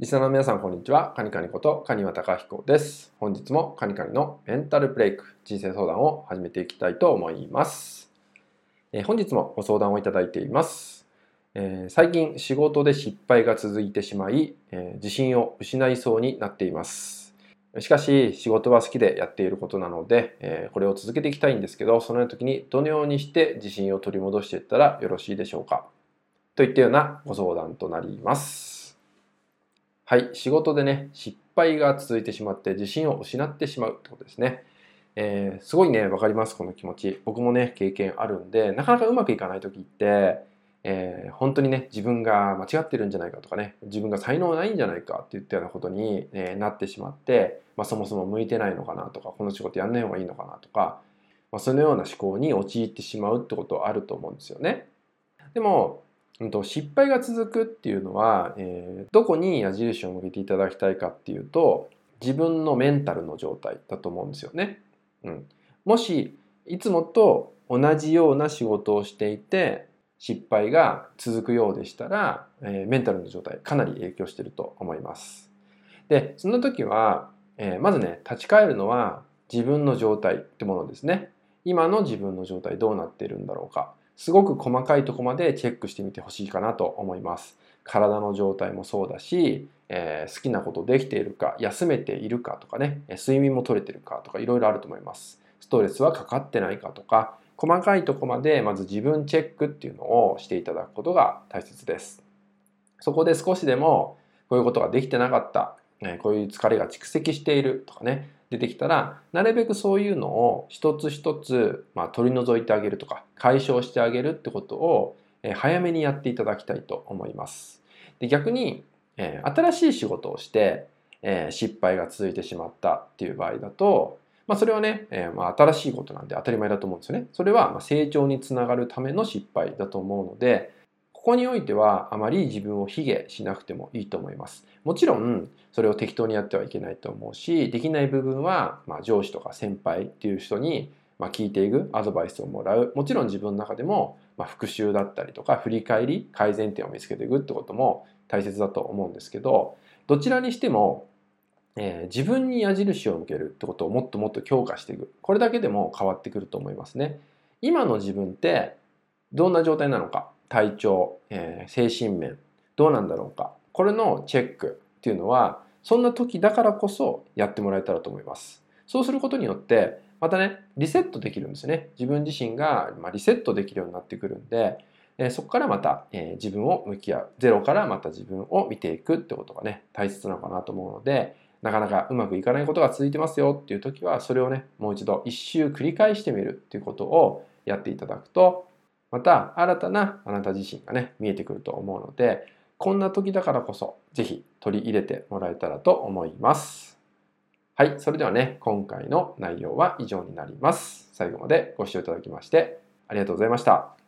リスナーの皆さん、こんにちは。カニカニこと、カニワタカヒコです。本日もカニカニのメンタルブレイク、人生相談を始めていきたいと思います。えー、本日もご相談をいただいています。えー、最近仕事で失敗が続いてしまい、えー、自信を失いそうになっています。しかし、仕事は好きでやっていることなので、えこれを続けていきたいんですけど、そのような時にどのようにして自信を取り戻していったらよろしいでしょうか？といったようなご相談となります。はい、仕事でね、失敗が続いてしまって自信を失ってしまうってことですね。えー、すごいね、わかります、この気持ち。僕もね、経験あるんで、なかなかうまくいかない時って、えー、本当にね、自分が間違ってるんじゃないかとかね、自分が才能ないんじゃないかっていったようなことに、え、なってしまって、まあ、そもそも向いてないのかなとか、この仕事やんない方がいいのかなとか、まあ、そのような思考に陥ってしまうってことはあると思うんですよね。でも、失敗が続くっていうのは、えー、どこに矢印を向けていただきたいかっていうと自分のメンタルの状態だと思うんですよね。うん、もしいつもと同じような仕事をしていて失敗が続くようでしたら、えー、メンタルの状態かなり影響してると思います。でその時は、えー、まずね立ち返るのは自分の状態ってものですね。今の自分の状態どうなっているんだろうか。すごく細かいとこまでチェックしてみてほしいかなと思います。体の状態もそうだし、えー、好きなことできているか、休めているかとかね、睡眠も取れてるかとかいろいろあると思います。ストレスはかかってないかとか、細かいとこまでまず自分チェックっていうのをしていただくことが大切です。そこで少しでもこういうことができてなかった、こういう疲れが蓄積しているとかね、出てきたらなるべくそういうのを一つ一つ、まあ、取り除いてあげるとか解消してあげるってことを、え早めにやっていただきたいと思います。で逆に、え新しい仕事をして、え失敗が続いてしまったっていう場合だと、まあ、それはね、えまあ、新しいことなんで当たり前だと思うんですよね。それはま成長につながるための失敗だと思うので、ここにおいてはあまり自分を卑下しなくてもいいと思います。もちろんそれを適当にやってはいけないと思うし、できない部分はま上司とか先輩っていう人にま聞いていく、アドバイスをもらう。もちろん自分の中でもま復習だったりとか振り返り、改善点を見つけていくってことも大切だと思うんですけど、どちらにしてもえー、自分に矢印を向けるってことをもっともっと強化していく。これだけでも変わってくると思いますね。今の自分ってどんな状態なのか。体調、えー、精神面どうなんだろうか。これのチェックっていうのはそんな時だからこそやってもらえたらと思います。そうすることによってまたねリセットできるんですね。自分自身が、リセットできるようになってくるんで、え、そこからまた、え、自分を向き合う。ゼロからまた自分を見ていくってことがね大切なのかなと思うのでなかなかうまくいかないことが続いてますよっていう時はそれをねもう一度一周繰り返してみるっていうことをやっていただくとまた新たなあなた自身がね見えてくると思うのでこんな時だからこそ是非取り入れてもらえたらと思います。はい、それではね今回の内容は以上になります。最後までご視聴いただきましてありがとうございました。